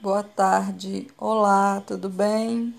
boa tarde. Olá, tudo bem?